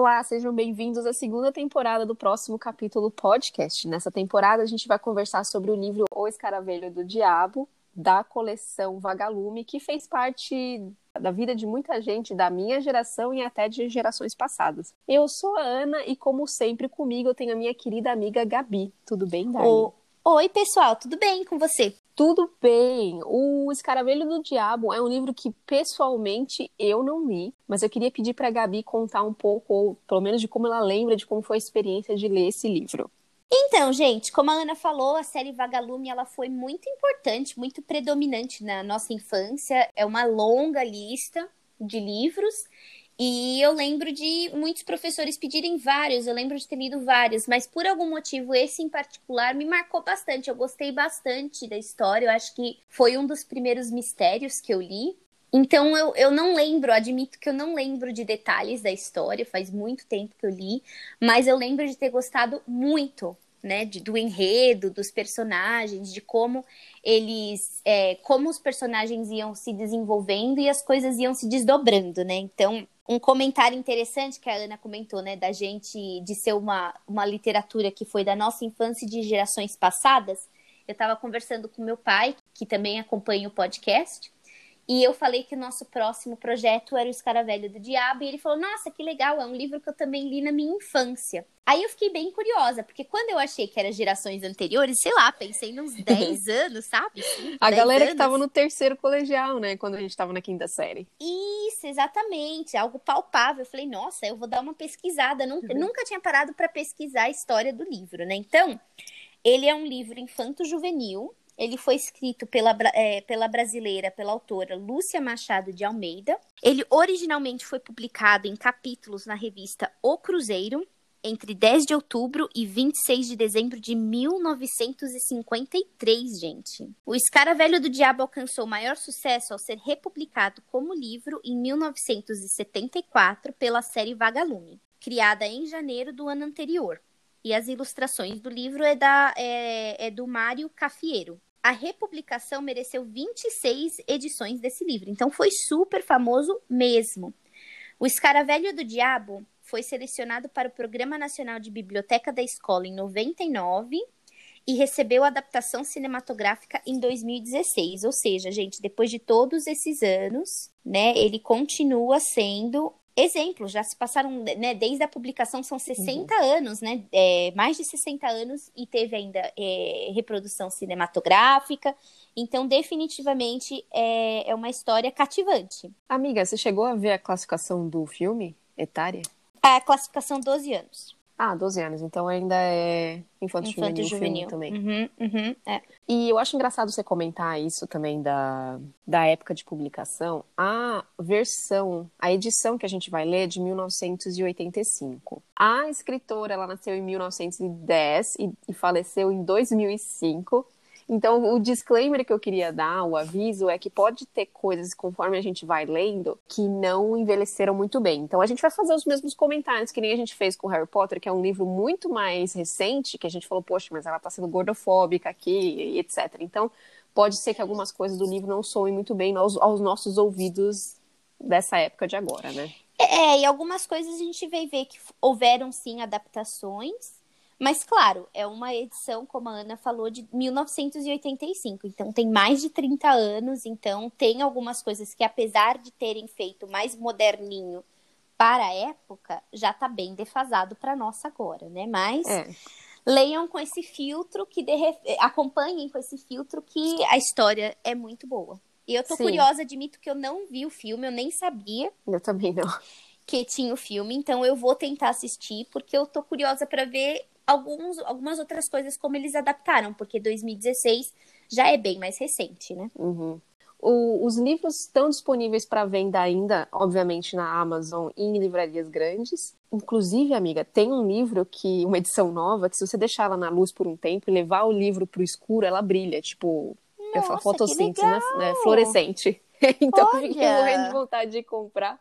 Olá, sejam bem-vindos à segunda temporada do próximo capítulo podcast. Nessa temporada, a gente vai conversar sobre o livro O Escaravelho do Diabo, da coleção Vagalume, que fez parte da vida de muita gente da minha geração e até de gerações passadas. Eu sou a Ana e, como sempre, comigo eu tenho a minha querida amiga Gabi. Tudo bem, Dani? Oi, pessoal, tudo bem com você? Tudo bem. O Escaravelho do Diabo é um livro que pessoalmente eu não li, mas eu queria pedir para a Gabi contar um pouco, ou pelo menos de como ela lembra de como foi a experiência de ler esse livro. Então, gente, como a Ana falou, a série Vagalume ela foi muito importante, muito predominante na nossa infância. É uma longa lista de livros. E eu lembro de muitos professores pedirem vários, eu lembro de ter lido vários, mas por algum motivo esse em particular me marcou bastante. Eu gostei bastante da história, eu acho que foi um dos primeiros mistérios que eu li. Então eu, eu não lembro, admito que eu não lembro de detalhes da história, faz muito tempo que eu li, mas eu lembro de ter gostado muito, né, de, do enredo, dos personagens, de como eles, é, como os personagens iam se desenvolvendo e as coisas iam se desdobrando, né? Então um comentário interessante que a Ana comentou, né, da gente de ser uma, uma literatura que foi da nossa infância e de gerações passadas. Eu estava conversando com meu pai, que também acompanha o podcast, e eu falei que o nosso próximo projeto era o Escaravelho do Diabo, e ele falou: Nossa, que legal, é um livro que eu também li na minha infância. Aí eu fiquei bem curiosa, porque quando eu achei que era gerações anteriores, sei lá, pensei nos 10 anos, sabe? Sim, a galera anos. que tava no terceiro colegial, né? Quando a gente tava na quinta série. Isso, exatamente. Algo palpável. Eu falei, nossa, eu vou dar uma pesquisada. Nunca, uhum. nunca tinha parado para pesquisar a história do livro, né? Então, ele é um livro infanto-juvenil ele foi escrito pela, é, pela brasileira, pela autora Lúcia Machado de Almeida. Ele originalmente foi publicado em capítulos na revista O Cruzeiro, entre 10 de outubro e 26 de dezembro de 1953, gente. O Escaravelho do Diabo alcançou maior sucesso ao ser republicado como livro em 1974 pela série Vagalume, criada em janeiro do ano anterior. E as ilustrações do livro é, da, é, é do Mário Cafiero a republicação mereceu 26 edições desse livro. Então foi super famoso mesmo. O Escaravelho do Diabo foi selecionado para o Programa Nacional de Biblioteca da Escola em 99 e recebeu adaptação cinematográfica em 2016. Ou seja, gente, depois de todos esses anos, né, ele continua sendo exemplo, já se passaram, né, desde a publicação são 60 uhum. anos, né, é, mais de 60 anos e teve ainda é, reprodução cinematográfica, então definitivamente é, é uma história cativante. Amiga, você chegou a ver a classificação do filme, etária? A classificação 12 anos. Ah, 12 anos, então ainda é infanto, infanto juvenil, juvenil. também. Uhum, uhum, é. E eu acho engraçado você comentar isso também da, da época de publicação. A versão, a edição que a gente vai ler é de 1985. A escritora, ela nasceu em 1910 e, e faleceu em 2005. Então, o disclaimer que eu queria dar, o aviso, é que pode ter coisas, conforme a gente vai lendo, que não envelheceram muito bem. Então, a gente vai fazer os mesmos comentários que nem a gente fez com Harry Potter, que é um livro muito mais recente, que a gente falou, poxa, mas ela tá sendo gordofóbica aqui, etc. Então, pode ser que algumas coisas do livro não soem muito bem aos, aos nossos ouvidos dessa época de agora, né? É, e algumas coisas a gente vai ver que houveram sim adaptações, mas, claro, é uma edição, como a Ana falou, de 1985. Então, tem mais de 30 anos. Então, tem algumas coisas que, apesar de terem feito mais moderninho para a época, já está bem defasado para nós agora, né? Mas. É. Leiam com esse filtro que de... acompanhem com esse filtro que a história é muito boa. E eu tô Sim. curiosa, admito que eu não vi o filme, eu nem sabia. Eu também não. Que tinha o filme, então eu vou tentar assistir, porque eu tô curiosa para ver alguns, algumas outras coisas como eles adaptaram, porque 2016 já é bem mais recente, né? Uhum. O, os livros estão disponíveis para venda ainda, obviamente, na Amazon e em livrarias grandes. Inclusive, amiga, tem um livro que, uma edição nova, que se você deixar ela na luz por um tempo e levar o livro para o escuro, ela brilha, tipo, Nossa, fotossíntese, né? Fluorescente. então, Olha. eu fiquei morrendo de vontade de comprar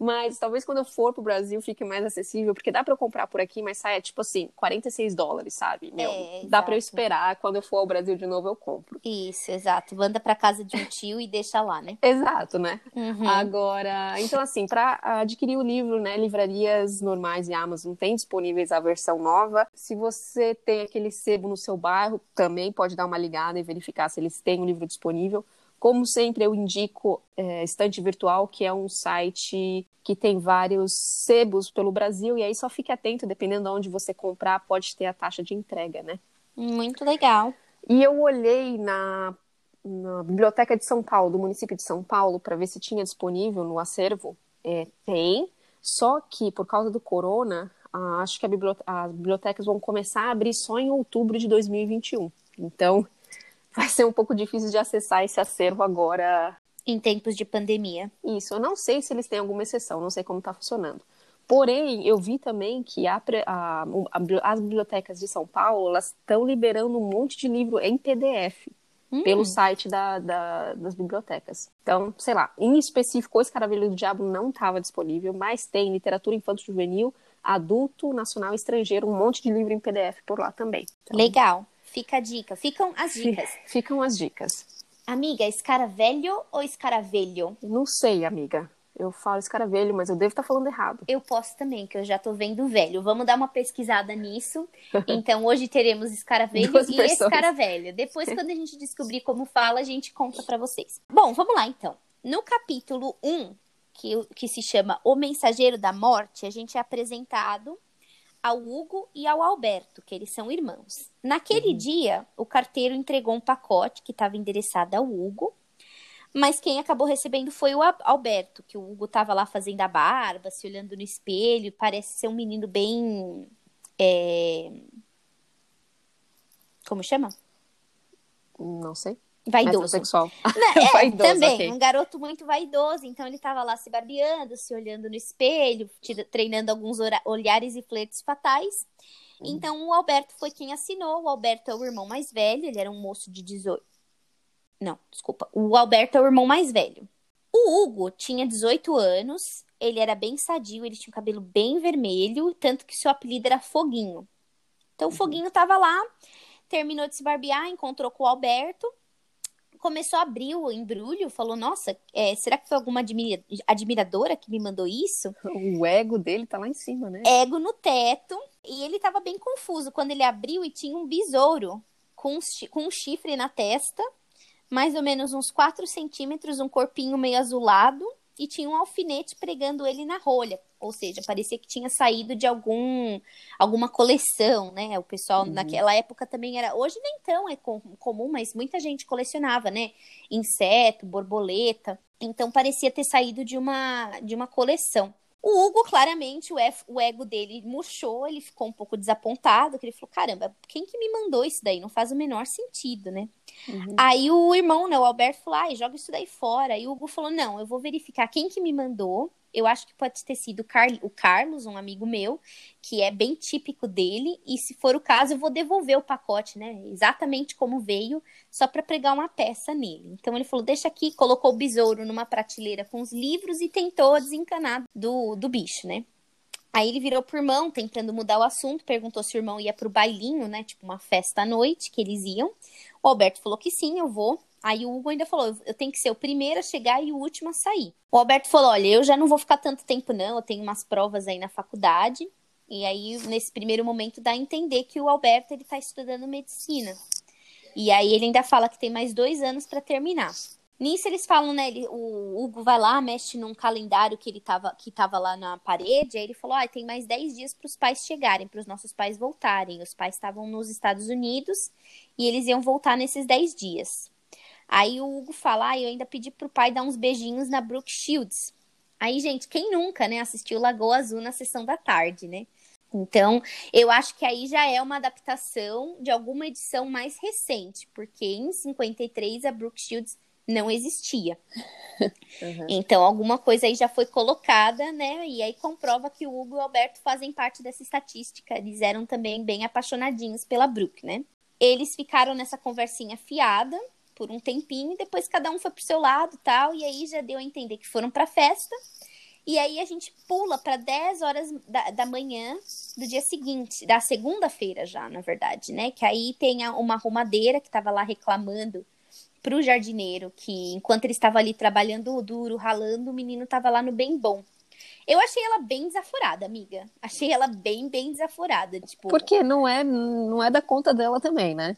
Mas talvez quando eu for pro Brasil fique mais acessível, porque dá para eu comprar por aqui, mas sai, tipo assim, 46 dólares, sabe? Meu, É, dá para eu esperar, quando eu for ao Brasil de novo eu compro. Isso, exato. Manda pra casa de um tio e deixa lá, né? Exato, né? Uhum. Agora, então assim, para adquirir o livro, né, livrarias normais e Amazon tem disponíveis a versão nova. Se você tem aquele sebo no seu bairro, também pode dar uma ligada e verificar se eles têm o livro disponível. Como sempre, eu indico é, Estante Virtual, que é um site que tem vários sebos pelo Brasil, e aí só fique atento, dependendo de onde você comprar, pode ter a taxa de entrega, né? Muito legal. E eu olhei na, na Biblioteca de São Paulo, do município de São Paulo, para ver se tinha disponível no acervo. É, tem, só que por causa do corona, acho que bibliote- as bibliotecas vão começar a abrir só em outubro de 2021. Então, vai ser um pouco difícil de acessar esse acervo agora. Em tempos de pandemia. Isso, eu não sei se eles têm alguma exceção, não sei como está funcionando. Porém, eu vi também que a a- a- as bibliotecas de São Paulo estão liberando um monte de livro em PDF Hum, pelo site da- da- das bibliotecas. Então, sei lá, em específico, o Escaravelho do Diabo não estava disponível, mas tem literatura infanto-juvenil, adulto, nacional e estrangeiro, um monte de livro em PDF por lá também. Então, Legal. Fica a dica. Ficam as dicas. Ficam as dicas. Amiga, escaravelho ou escaravelho? Não sei, amiga. Eu falo escaravelho, mas eu devo estar falando errado. Eu posso também, que eu já tô vendo velho. Vamos dar uma pesquisada nisso. Então, hoje teremos escaravelho Duas e versões. escaravelho. Depois, quando a gente descobrir como fala, a gente conta pra vocês. Bom, vamos lá então. No capítulo 1, que, que se chama O Mensageiro da Morte, a gente é apresentado ao Hugo e ao Alberto, que eles são irmãos. Naquele dia, o carteiro entregou um pacote que estava endereçado ao Hugo, mas quem acabou recebendo foi o Alberto, que o Hugo estava lá fazendo a barba, se olhando no espelho, parece ser um menino bem. é, Como chama? Não sei. Vaidoso. Metrosexual. Né, é, Vaidoso, também, ok. um garoto muito vaidoso. Então ele tava lá se barbeando, se olhando no espelho, tira- treinando alguns olhares e flertes fatais. Uhum. Então o Alberto foi quem assinou. O Alberto é o irmão mais velho, ele era um moço de 18. Não, desculpa. O Alberto é o irmão mais velho. O Hugo tinha 18 anos, ele era bem sadio, ele tinha o cabelo bem vermelho, tanto que seu apelido era Foguinho. Então o Foguinho tava lá, terminou de se barbear, encontrou com o Alberto, começou a abrir o embrulho, falou: Nossa, é, será que foi alguma admira- admiradora que me mandou isso? O ego dele tá lá em cima, né? Ego no teto. E ele tava bem confuso quando ele abriu e tinha um besouro com, com um chifre na testa, mais ou menos uns 4 centímetros, um corpinho meio azulado, e tinha um alfinete pregando ele na rolha. Ou seja, parecia que tinha saído de algum alguma coleção, né? O pessoal Uhum. naquela época também era. Hoje nem tão é com- comum, mas muita gente colecionava, né? Inseto, borboleta. Então parecia ter saído de uma, de uma coleção. O Hugo, claramente, o, ef- o ego dele murchou, ele ficou um pouco desapontado, que ele falou, caramba, quem que me mandou isso daí? Não faz o menor sentido, né? Uhum. Aí o irmão, né, o Alberto falou, ai, joga isso daí fora. E o Hugo falou, não, eu vou verificar quem que me mandou. Eu acho que pode ter sido o, Car- o Carlos, um amigo meu, que é bem típico dele. E se for o caso, eu vou devolver o pacote, né? Exatamente como veio, só para pregar uma peça nele. Então ele falou, deixa aqui, colocou o besouro numa prateleira com os livros e tentou desencanar do, do bicho, né? Aí ele virou pro irmão, tentando mudar o assunto, perguntou se o irmão ia pro bailinho, né? Tipo uma festa à noite que eles iam. O Alberto falou que sim, eu vou. Aí o Hugo ainda falou: eu tenho que ser o primeiro a chegar e o último a sair. O Alberto falou: olha, eu já não vou ficar tanto tempo, não. Eu tenho umas provas aí na faculdade. E aí, nesse primeiro momento, dá a entender que o Alberto ele tá estudando medicina. E aí ele ainda fala que tem mais dois anos para terminar. Nisso eles falam, né? ele- o Hugo vai lá, mexe num calendário que ele tava, que tava lá na parede. Aí ele falou: ah, tem mais 10 dias para os pais chegarem, para os nossos pais voltarem. Os pais estavam nos Estados Unidos e eles iam voltar nesses 10 dias. Aí o Hugo fala: ah, eu ainda pedi pro pai dar uns beijinhos na Brooke Shields. Aí, gente, quem nunca, né, assistiu Lagoa Azul na sessão da tarde, né? Então, eu acho que aí já é uma adaptação de alguma edição mais recente, porque em 53 a Brooke Shields não existia. Uhum. Então, alguma coisa aí já foi colocada, né? E aí comprova que o Hugo e o Alberto fazem parte dessa estatística. Eles eram também bem apaixonadinhos pela Brooke, né? Eles ficaram nessa conversinha fiada por um tempinho e depois cada um foi pro seu lado e tal. E aí já deu a entender que foram pra festa. E aí a gente pula para 10 horas da, da manhã do dia seguinte, da segunda-feira já, na verdade, né? Que aí tem uma arrumadeira que estava lá reclamando pro jardineiro que enquanto ele estava ali trabalhando duro, ralando, o menino estava lá no bem bom. Eu achei ela bem desaforada, amiga. Achei ela bem, bem desaforada, tipo. Porque não é, não é da conta dela também, né?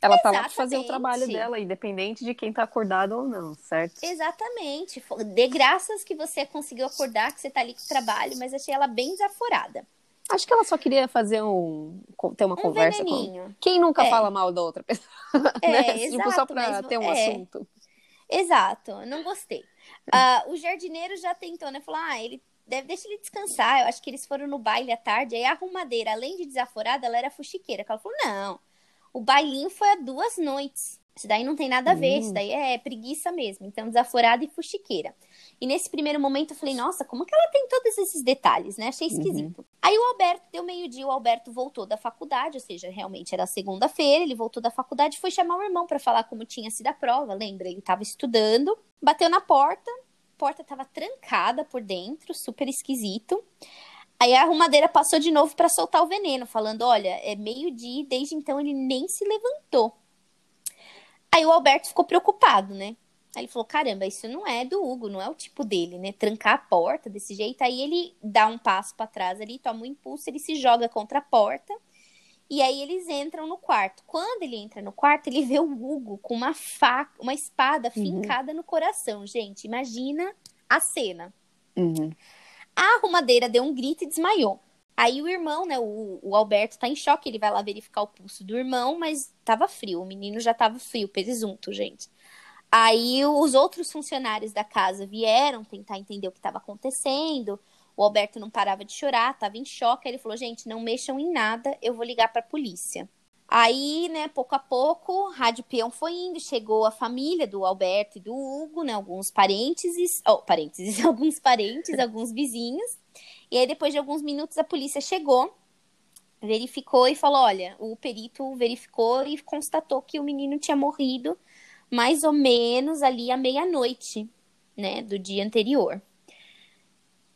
Ela Exatamente. tá lá pra fazer o trabalho dela, independente de quem tá acordado ou não, certo? Exatamente. De graças que você conseguiu acordar, que você tá ali com o trabalho, mas achei ela bem desaforada. Acho que ela só queria fazer um. ter uma um conversa veneninho. com. Quem nunca é. fala mal da outra pessoa? É, né? exato, tipo, só pra ter um é. assunto. Exato, não gostei. Uh, o jardineiro já tentou, né? Falou, ah, ele deve deixar ele descansar. Eu acho que eles foram no baile à tarde. Aí a arrumadeira, além de desaforada, ela era fuxiqueira. ela falou, não, o bailinho foi há duas noites. Isso daí não tem nada a ver, isso hum. daí é preguiça mesmo. Então, desaforada e fuxiqueira. E nesse primeiro momento eu falei, nossa, como que ela tem todos esses detalhes, né? Achei esquisito. Uhum. Aí o Alberto, deu meio-dia, o Alberto voltou da faculdade, ou seja, realmente era segunda-feira, ele voltou da faculdade e foi chamar o irmão para falar como tinha sido a prova, lembra? Ele estava estudando, bateu na porta, a porta estava trancada por dentro, super esquisito. Aí a arrumadeira passou de novo para soltar o veneno, falando: olha, é meio-dia, desde então ele nem se levantou. Aí o Alberto ficou preocupado, né? Aí ele falou: caramba, isso não é do Hugo, não é o tipo dele, né? Trancar a porta desse jeito. Aí ele dá um passo para trás ali, toma um impulso, ele se joga contra a porta. E aí eles entram no quarto. Quando ele entra no quarto, ele vê o Hugo com uma faca, uma espada uhum. fincada no coração. Gente, imagina a cena. Uhum. A arrumadeira deu um grito e desmaiou. Aí o irmão, né, o, o, Alberto tá em choque, ele vai lá verificar o pulso do irmão, mas tava frio, o menino já tava frio, presunto, gente. Aí os outros funcionários da casa vieram tentar entender o que estava acontecendo. O Alberto não parava de chorar, tava em choque. Ele falou: "Gente, não mexam em nada, eu vou ligar para a polícia". Aí, né, pouco a pouco, Rádio Peão foi indo, chegou a família do Alberto e do Hugo, né, alguns parentes, oh, parentes, alguns parentes, alguns vizinhos. E aí, depois de alguns minutos, a polícia chegou, verificou e falou: olha, o perito verificou e constatou que o menino tinha morrido mais ou menos ali à meia-noite, né, do dia anterior.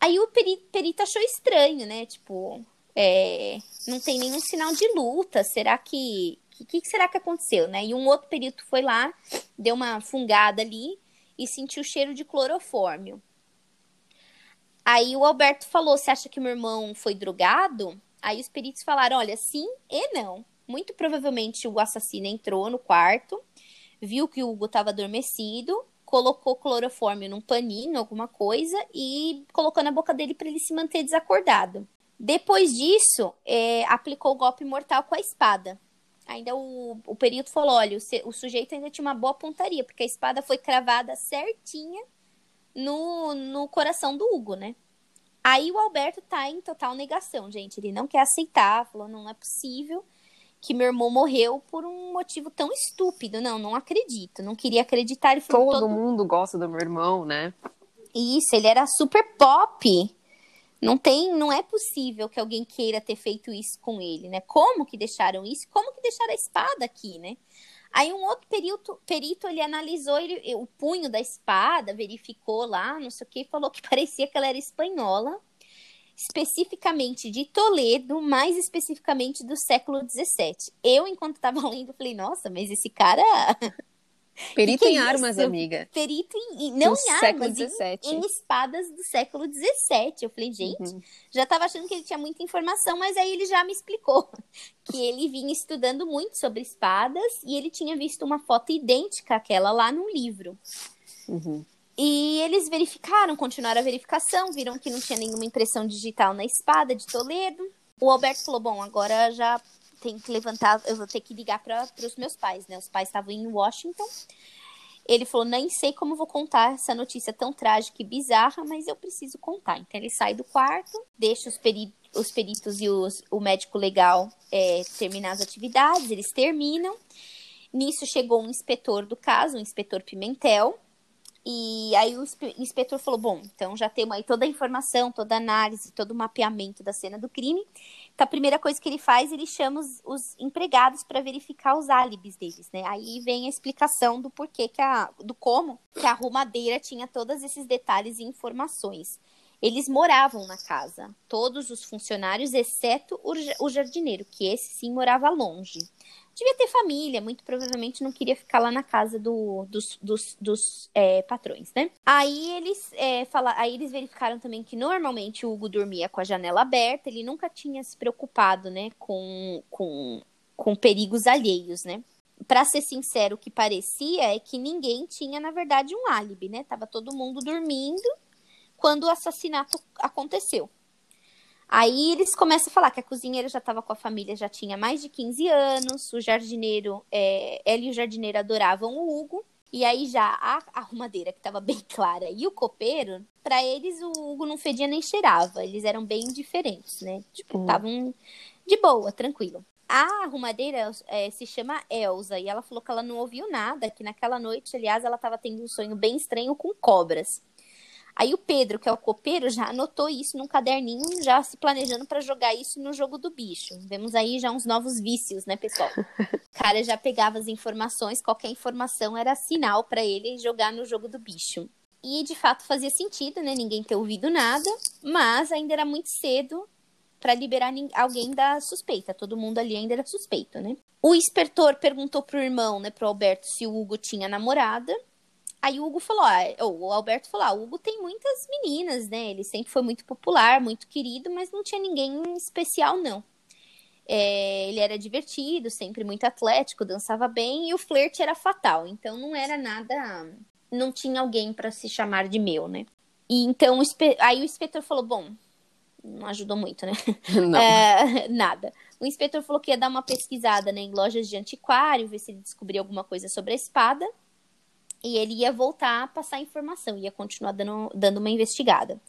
Aí o perito, achou estranho, né, tipo, é, não tem nenhum sinal de luta. Será que. Que, que, será que aconteceu, né? E um outro perito foi lá, deu uma fungada ali e sentiu o cheiro de clorofórmio. Aí o Alberto falou: Você acha que meu irmão foi drogado? Aí os peritos falaram: Olha, sim e não. Muito provavelmente o assassino entrou no quarto, viu que o Hugo estava adormecido, colocou clorofórmio num paninho, alguma coisa, e colocou na boca dele para ele se manter desacordado. Depois disso, é, aplicou o golpe mortal com a espada. Ainda o, o perito falou: olha, o, o, sujeito ainda tinha uma boa pontaria, porque a espada foi cravada certinha no, no coração do Hugo, né? Aí o Alberto tá em total negação, gente. Ele não quer aceitar, falou: não é possível que meu irmão morreu por um motivo tão estúpido. Não, não acredito. Não queria acreditar. Falou, todo, todo mundo gosta do meu irmão, né? Isso, ele era super pop. Não tem, não é possível que alguém queira ter feito isso com ele, né? Como que deixaram isso? Como que deixaram a espada aqui, né? Aí um outro perito, perito ele analisou ele, o punho da espada, verificou lá, não sei o que, falou que parecia que ela era espanhola, especificamente de Toledo, mais especificamente do século XVII. Eu, enquanto estava lendo, falei, nossa, mas esse cara Perito em é armas, amiga. Perito em. Não do em armas, em, em, espadas do século XVII. Eu falei, gente, uhum. já tava achando que ele tinha muita informação, mas aí ele já me explicou que ele vinha estudando muito sobre espadas e ele tinha visto uma foto idêntica àquela lá no livro. Uhum. E eles verificaram, continuaram a verificação, viram que não tinha nenhuma impressão digital na espada de Toledo. O Alberto falou: bom, agora já tenho que levantar, eu vou ter que ligar para os meus pais, né? Os pais estavam em Washington. Ele falou: nem sei como vou contar essa notícia tão trágica e bizarra, mas eu preciso contar. Então ele sai do quarto, deixa os, peri os peritos e os, o médico legal é, terminar as atividades, eles terminam. Nisso chegou um inspetor do caso, um inspetor Pimentel, e aí o inspetor falou: bom, então já temos aí toda a informação, toda a análise, todo o mapeamento da cena do crime. Então a primeira coisa que ele faz, ele chama os, os empregados para verificar os álibis deles, né? Aí vem a explicação do porquê que a. do como que a arrumadeira tinha todos esses detalhes e informações. eles moravam na casa, todos os funcionários, exceto o jardineiro, que esse sim morava longe. Devia ter família, muito provavelmente não queria ficar lá na casa do, dos, dos, dos é, patrões, né? Aí eles, é, fala, aí eles verificaram também que normalmente o Hugo dormia com a janela aberta, ele nunca tinha se preocupado, né, com, com, com perigos alheios, né? Para ser sincero, o que parecia é que ninguém tinha, na verdade, um álibi, né? Tava todo mundo dormindo quando o assassinato aconteceu. Aí eles começam a falar que a cozinheira já estava com a família, já tinha mais de 15 anos, o jardineiro, é, ela e o jardineiro adoravam o Hugo, e aí já a arrumadeira, que estava bem clara, e o copeiro, para eles o Hugo não fedia nem cheirava, eles eram bem diferentes, né? Tipo, estavam hum. de boa, tranquilo. A arrumadeira é, se chama Elsa e ela falou que ela não ouviu nada, que naquela noite, aliás, ela estava tendo um sonho bem estranho com cobras. Aí o Pedro, que é o copeiro, já anotou isso num caderninho, já se planejando para jogar isso no jogo do bicho. Vemos aí já uns novos vícios, né, pessoal? O cara já pegava as informações, qualquer informação era sinal para ele jogar no jogo do bicho. E de fato fazia sentido, né, ninguém ter ouvido nada, mas ainda era muito cedo para liberar alguém da suspeita. Todo mundo ali ainda era suspeito, né? O inspetor perguntou pro irmão, né, pro Alberto, se o Hugo tinha namorada. Aí o Hugo falou, ah, o Alberto falou, ah, o Hugo tem muitas meninas, né? Ele sempre foi muito popular, muito querido, mas não tinha ninguém especial, não. É, ele era divertido, sempre muito atlético, dançava bem e o flerte era fatal. Então não era nada, não tinha alguém para se chamar de meu, né? E então aí o inspetor falou, bom, não ajudou muito, né? Não. É, nada. O inspetor falou que ia dar uma pesquisada né, em lojas de antiquário, ver se ele descobria alguma coisa sobre a espada e ele ia voltar a passar informação, ia continuar dando, dando uma investigada.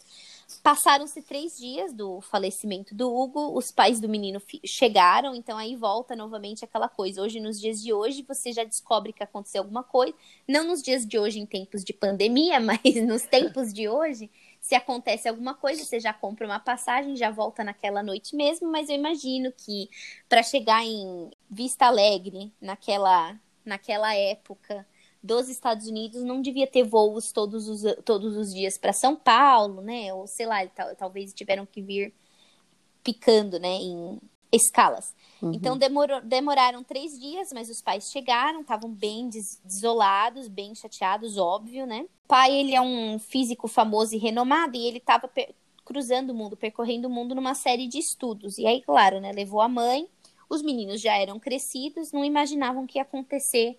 Passaram-se três dias do falecimento do Hugo, os pais do menino chegaram, então aí volta novamente aquela coisa. Hoje, nos dias de hoje, você já descobre que aconteceu alguma coisa. Não nos dias de hoje, em tempos de pandemia, mas nos tempos de hoje, se acontece alguma coisa, você já compra uma passagem, já volta naquela noite mesmo. Mas eu imagino que para chegar em Vista Alegre, naquela, naquela época dos Estados Unidos não devia ter voos todos os, todos os dias para São Paulo, né? Ou sei lá, tal, talvez tiveram que vir picando, né? Em escalas. Uhum. Então demorou, demoraram três dias, mas os pais chegaram, estavam bem des desolados, bem chateados, óbvio, né? O pai, ele é um físico famoso e renomado e ele estava cruzando o mundo, percorrendo o mundo numa série de estudos. E aí, claro, né? Levou a mãe. Os meninos já eram crescidos, não imaginavam que ia acontecer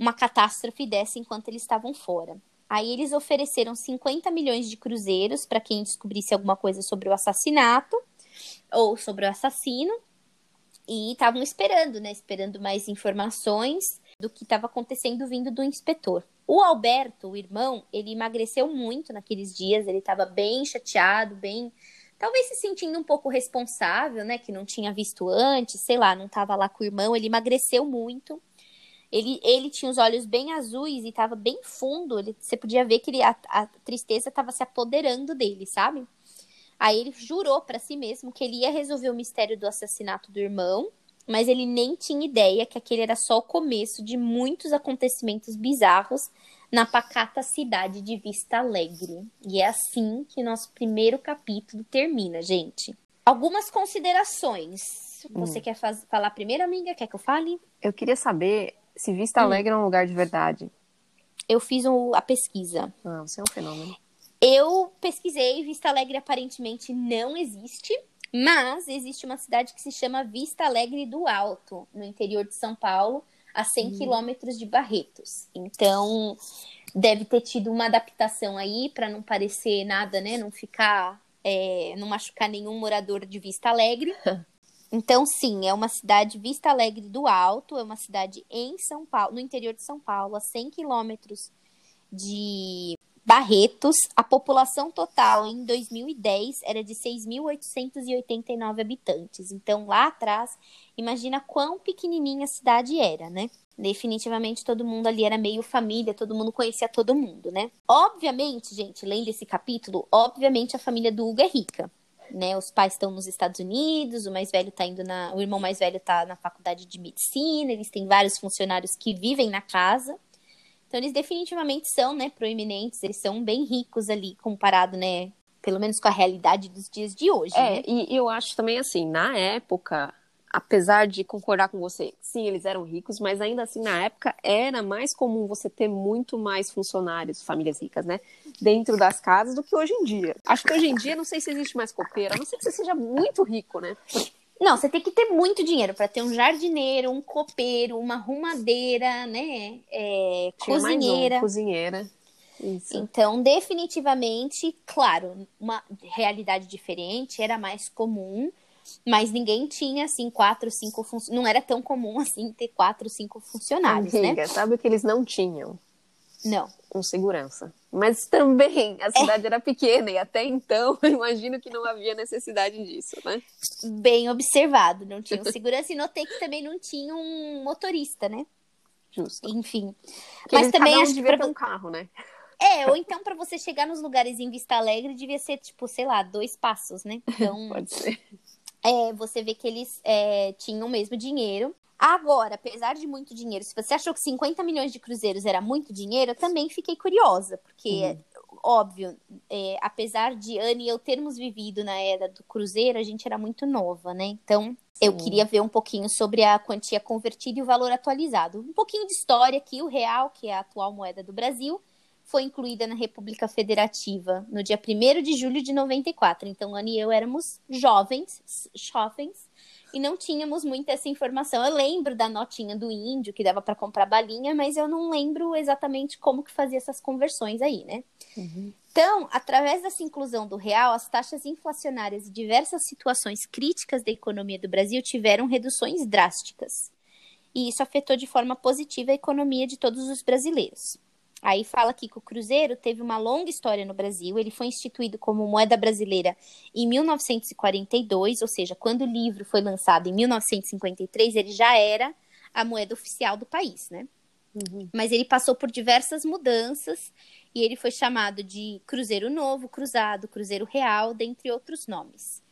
uma catástrofe dessa enquanto eles estavam fora. Aí eles ofereceram 50 milhões de cruzeiros para quem descobrisse alguma coisa sobre o assassinato ou sobre o assassino. E estavam esperando, né? Esperando mais informações do que estava acontecendo vindo do inspetor. O Alberto, o irmão, ele emagreceu muito naqueles dias, ele estava bem chateado, bem. Talvez se sentindo um pouco responsável, né? Que não tinha visto antes, sei lá, não estava lá com o irmão, ele emagreceu muito. Ele, ele tinha os olhos bem azuis e estava bem fundo. Ele, você podia ver que ele, a, a tristeza estava se apoderando dele, sabe? Aí ele jurou para si mesmo que ele ia resolver o mistério do assassinato do irmão, mas ele nem tinha ideia que aquele era só o começo de muitos acontecimentos bizarros na pacata cidade de Vista Alegre. E é assim que nosso primeiro capítulo termina, gente. Algumas considerações. Você hum. quer faz... falar primeiro, amiga? Quer que eu fale? Eu queria saber se Vista hum. Alegre é um lugar de verdade. Eu fiz um, a pesquisa. Ah, você é um fenômeno. Eu pesquisei, Vista Alegre aparentemente não existe, mas existe uma cidade que se chama Vista Alegre do Alto, no interior de São Paulo, a 100 hum. quilômetros de Barretos. Então, deve ter tido uma adaptação aí para não parecer nada, né? Não ficar, é, não machucar nenhum morador de Vista Alegre. Então, sim, é uma cidade Vista Alegre do Alto, é uma cidade em São Paulo, no interior de São Paulo, a 100 quilômetros de Barretos. A população total em 2010 era de 6.889 habitantes. Então, lá atrás, imagina quão pequenininha a cidade era, né? Definitivamente todo mundo ali era meio família, todo mundo conhecia todo mundo, né? Obviamente, gente, lendo esse capítulo, obviamente a família do Hugo é rica né? Os pais estão nos Estados Unidos, o mais velho tá indo na, o irmão mais velho está na faculdade de medicina, eles têm vários funcionários que vivem na casa. Então eles definitivamente são, né, proeminentes, eles são bem ricos ali comparado, né, Pelo menos com a realidade dos dias de hoje. É, né? e eu acho também assim, na época, apesar de concordar com você, sim, eles eram ricos, mas ainda assim, na época, era mais comum você ter muito mais funcionários, famílias ricas, né? Dentro das casas do que hoje em dia. Acho que hoje em dia, não sei se existe mais copeiro, a não ser que você seja muito rico, né? Não, você tem que ter muito dinheiro para ter um jardineiro, um copeiro, uma arrumadeira, né? É, mais um, cozinheira. cozinheira. Isso. Então, definitivamente, claro, uma realidade diferente era mais comum, mas ninguém tinha assim quatro, cinco funcionários. Não era tão comum assim ter quatro, cinco funcionários, né? Amiga, sabe o que eles não tinham? Não. Um segurança. Mas também a cidade era pequena e até então eu imagino que não havia necessidade disso, né? Bem observado, não tinha um segurança e notei que também não tinha um motorista, né? Justo. Enfim. Mas também um acho que pra ter um carro, né? É, ou então para você chegar nos lugares em Vista Alegre devia ser, tipo, sei lá, dois passos, né? Então, Pode ser. É, você vê que eles é, tinham o mesmo dinheiro. Agora, apesar de muito dinheiro, se você achou que 50 milhões de cruzeiros era muito dinheiro, eu também fiquei curiosa, porque, óbvio, é, apesar de Anne e eu termos vivido na era do cruzeiro, a gente era muito nova, né? Então, eu Sim. queria ver um pouquinho sobre a quantia convertida e o valor atualizado. Um pouquinho de história aqui, o real, que é a atual moeda do Brasil, foi incluída na República Federativa no dia 1 de julho de 94. Então, Ana e eu éramos jovens, jovens, e não tínhamos muita essa informação. Eu lembro da notinha do índio, que dava para comprar balinha, mas eu não lembro exatamente como que fazia essas conversões aí, né? Então, através dessa inclusão do real, as taxas inflacionárias e diversas situações críticas da economia do Brasil tiveram reduções drásticas. E isso afetou de forma positiva a economia de todos os brasileiros. Aí fala aqui que o Cruzeiro teve uma longa história no Brasil. Ele foi instituído como moeda brasileira em 1942, ou seja, quando o livro foi lançado em 1953, ele já era a moeda oficial do país, né? Mas ele passou por diversas mudanças e ele foi chamado de Cruzeiro Novo, Cruzado, Cruzeiro Real, dentre outros nomes.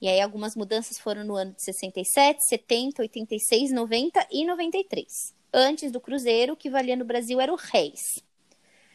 E aí algumas mudanças foram no ano de 67, 70, 86, 90 e 93. Antes do Cruzeiro, o que valia no Brasil era o Reis.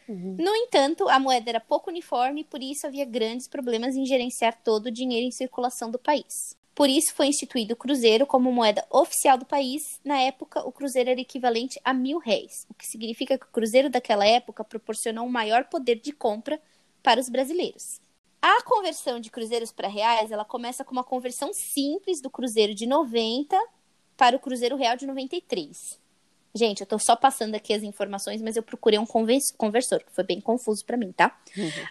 No entanto, a moeda era pouco uniforme e por isso havia grandes problemas em gerenciar todo o dinheiro em circulação do país. Por isso foi instituído o cruzeiro como moeda oficial do país. Na época, o cruzeiro era equivalente a mil réis, o que significa que o cruzeiro daquela época proporcionou um maior poder de compra para os brasileiros. A conversão de cruzeiros para reais, ela começa com uma conversão simples do cruzeiro de 90 para o cruzeiro real de 93. Gente, eu tô só passando aqui as informações, mas eu procurei um conversor, que foi bem confuso para mim, tá?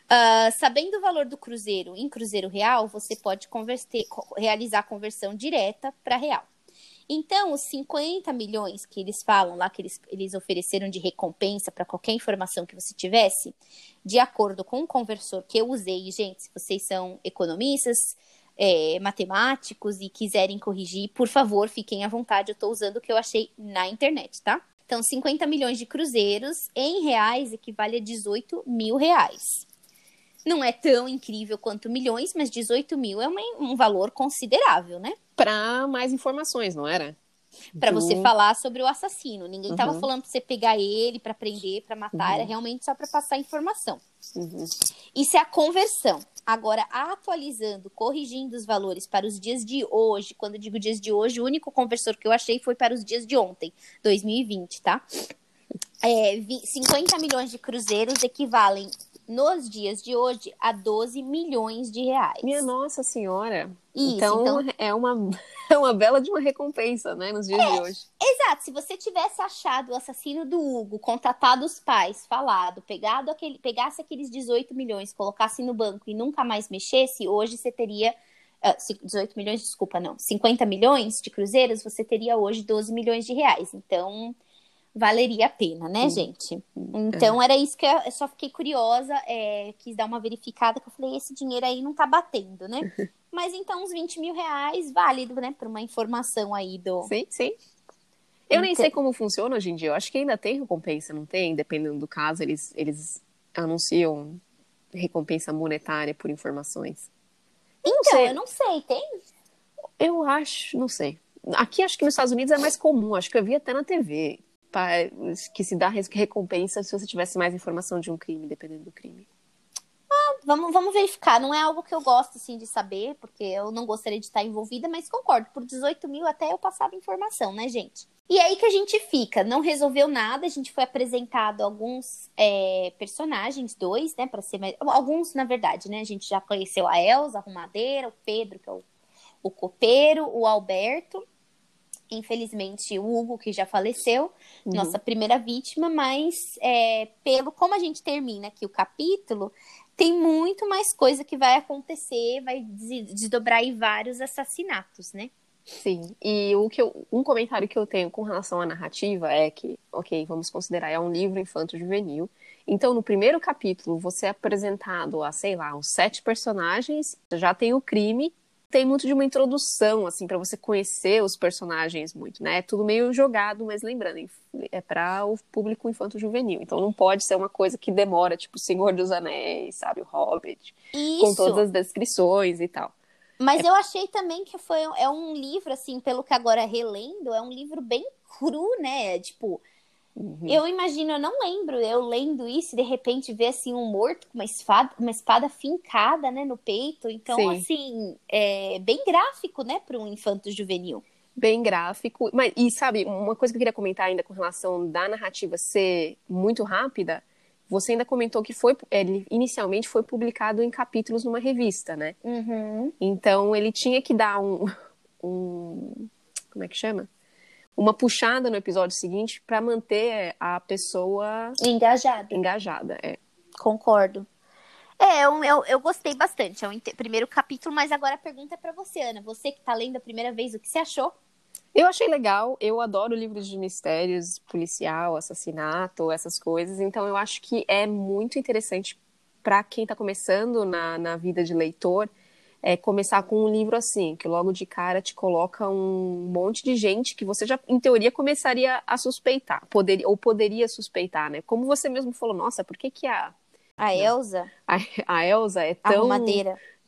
Ah, sabendo o valor do cruzeiro em cruzeiro real, você pode converter- co- realizar a conversão direta para real. Então, os 50 milhões que eles falam lá, que eles, eles ofereceram de recompensa para qualquer informação que você tivesse, de acordo com o conversor que eu usei, gente, se vocês são economistas, é, matemáticos e quiserem corrigir, por favor, fiquem à vontade. Eu estou usando o que eu achei na internet, tá? Então, 50 milhões de cruzeiros em reais equivale a 18 mil reais. Não é tão incrível quanto milhões, mas 18 mil é uma- um valor considerável, né? Para mais informações, não era? Pra Do- você falar sobre o assassino. Ninguém tava Uhum. falando pra você pegar ele, pra prender, pra matar, era realmente só pra passar informação. Uhum. Isso é a conversão. Agora, atualizando, corrigindo os valores para os dias de hoje, quando eu digo dias de hoje, o único conversor que eu achei foi para os dias de ontem, 2020, tá? É, vi- 50 milhões de cruzeiros equivalem, nos dias de hoje, a 12 milhões de reais. Minha Nossa Senhora. Isso, então, então- é uma é uma bela de uma recompensa, né, nos dias de hoje. Exato, se você tivesse achado o assassino do Hugo, contatado os pais, falado, pegado aquele, pegasse aqueles 18 milhões, colocasse no banco e nunca mais mexesse, hoje você teria. ah, ci- 18 milhões, desculpa, não. 50 milhões de cruzeiros, você teria hoje 12 milhões de reais. Então, valeria a pena, né, gente? Então, era isso que eu, só fiquei curiosa, é, quis dar uma verificada, que eu falei, esse dinheiro aí não tá batendo, né? Mas então, uns 20 mil reais, válido, né, por uma informação aí do. Sim, sim. Eu nem Então- sei como funciona hoje em dia. Eu acho que ainda tem recompensa, não tem? Dependendo do caso, eles, eles anunciam recompensa monetária por informações. Eu não Então, sei. eu não sei, tem? Eu acho, não sei. Aqui acho que nos Estados Unidos é mais comum, acho que eu vi até na TV, que se dá recompensa se você tivesse mais informação de um crime, dependendo do crime. vamos, vamos verificar. Não é algo que eu gosto, assim, de saber, porque eu não gostaria de estar envolvida, mas concordo. Por 18 mil até eu passava informação, né, gente? E aí que a gente fica, não resolveu nada, a gente foi apresentado alguns é, personagens, dois, né, para ser mais... Alguns, na verdade, né, a gente já conheceu a Elsa, a Arrumadeira, o Pedro, que é o, o copeiro, o Alberto, infelizmente o Hugo, que já faleceu, uhum. nossa primeira vítima, mas é, pelo como a gente termina aqui o capítulo, tem muito mais coisa que vai acontecer, vai desdobrar em vários assassinatos, né? Sim, e o que eu, um comentário que eu tenho com relação à narrativa é que, ok, vamos considerar, é um livro infanto-juvenil. Então, no primeiro capítulo, você é apresentado a, sei lá, uns sete personagens, já tem o crime, tem muito de uma introdução, assim, para você conhecer os personagens muito, né? É tudo meio jogado, mas lembrando, é para o público infanto-juvenil. Então, não pode ser uma coisa que demora, tipo, Senhor dos Anéis, sabe, o Hobbit, Isso. com todas as descrições e tal. Mas é... eu achei também que foi é um livro, assim, pelo que agora relendo, é um livro bem cru, né? Tipo, uhum. eu imagino, eu não lembro eu lendo isso e de repente ver assim um morto com uma espada, uma espada fincada, né, no peito. Então, Sim. assim, é bem gráfico, né, para um infanto juvenil. Bem gráfico. Mas, e sabe, uma coisa que eu queria comentar ainda com relação da narrativa ser muito rápida você ainda comentou que foi, ele inicialmente foi publicado em capítulos numa revista, né? Uhum. Então ele tinha que dar um, um, como é que chama? Uma puxada no episódio seguinte para manter a pessoa engajada. Engajada, é. Concordo. É, eu, eu, eu gostei bastante. É o primeiro capítulo, mas agora a pergunta é para você, Ana. Você que está lendo a primeira vez, o que você achou? Eu achei legal, eu adoro livros de mistérios, policial, assassinato, essas coisas, então eu acho que é muito interessante para quem está começando na, na vida de leitor é começar com um livro assim, que logo de cara te coloca um monte de gente que você já, em teoria, começaria a suspeitar, poderia, ou poderia suspeitar, né? Como você mesmo falou, nossa, por que que a... A Elsa? A, a Elsa é tão...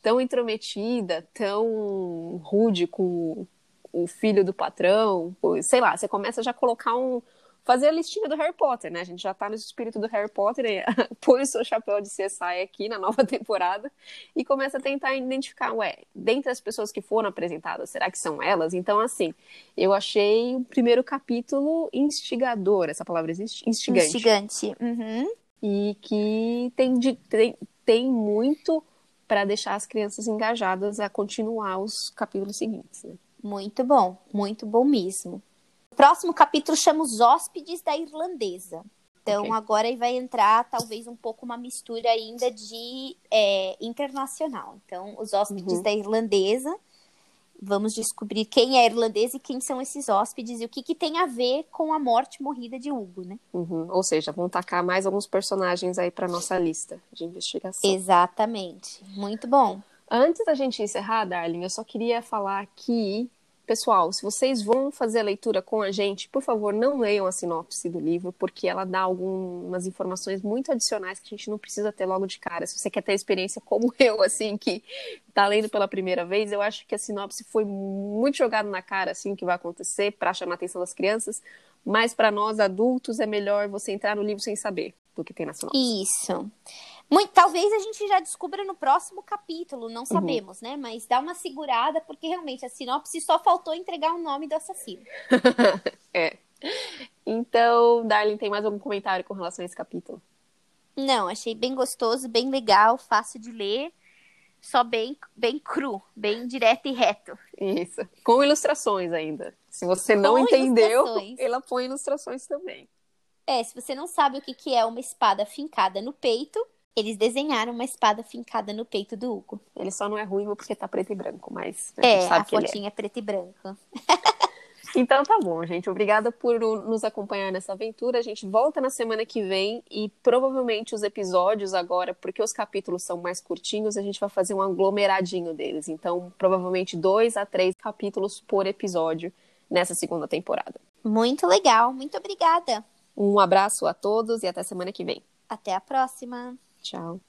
Tão intrometida, tão rude com o filho do patrão, sei lá, você começa já a colocar um. Fazer a listinha do Harry Potter, né? A gente já tá no espírito do Harry Potter, e põe o seu chapéu de CSI aqui na nova temporada e começa a tentar identificar, ué, dentre as pessoas que foram apresentadas, será que são elas? Então, assim, eu achei o primeiro capítulo instigador, essa palavra existe? Instigante. Instigante. Uhum. E que tem, de, tem, tem muito para deixar as crianças engajadas a continuar os capítulos seguintes, né? Muito bom, muito bom mesmo. Próximo capítulo chama Os Hóspedes da Irlandesa. Então, okay. agora vai entrar talvez um pouco uma mistura ainda de é, internacional. Então, os hóspedes uhum. da irlandesa. Vamos descobrir quem é irlandesa e quem são esses hóspedes e o que, que tem a ver com a morte morrida de Hugo, né? Uhum. Ou seja, vão tacar mais alguns personagens aí para nossa lista de investigação. Exatamente. Muito bom. Antes da gente encerrar, Darling, eu só queria falar que, pessoal, se vocês vão fazer a leitura com a gente, por favor, não leiam a sinopse do livro, porque ela dá algumas informações muito adicionais que a gente não precisa ter logo de cara. Se você quer ter experiência como eu, assim, que tá lendo pela primeira vez, eu acho que a sinopse foi muito jogada na cara, assim, o que vai acontecer para chamar a atenção das crianças, mas para nós adultos é melhor você entrar no livro sem saber do que tem na sinopse. Isso. Muito, talvez a gente já descubra no próximo capítulo, não uhum. sabemos, uhum. né? Mas dá uma segurada, porque realmente a sinopse só faltou entregar o nome do assassino. é. Então, Darlene, tem mais algum comentário com relação a esse capítulo? Não, achei bem gostoso, bem legal, fácil de ler, só bem, bem cru, bem direto e reto. Isso. Com ilustrações ainda. Se você não com entendeu, ela põe ilustrações também. É, se você não sabe o que, que é uma espada fincada no peito, eles desenharam uma espada fincada no peito do Hugo. Ele só não é ruim porque tá preto e branco, mas a é, a é. fotinha é. é preto e branco. Então tá bom, gente. Obrigada por nos acompanhar nessa aventura. A gente volta na semana que vem e provavelmente os episódios agora, porque os capítulos são mais curtinhos, a gente vai fazer um aglomeradinho deles. Então, provavelmente dois a três capítulos por episódio nessa segunda temporada. Muito legal. Muito obrigada. Um abraço a todos e até semana que vem. Até a próxima. Ciao.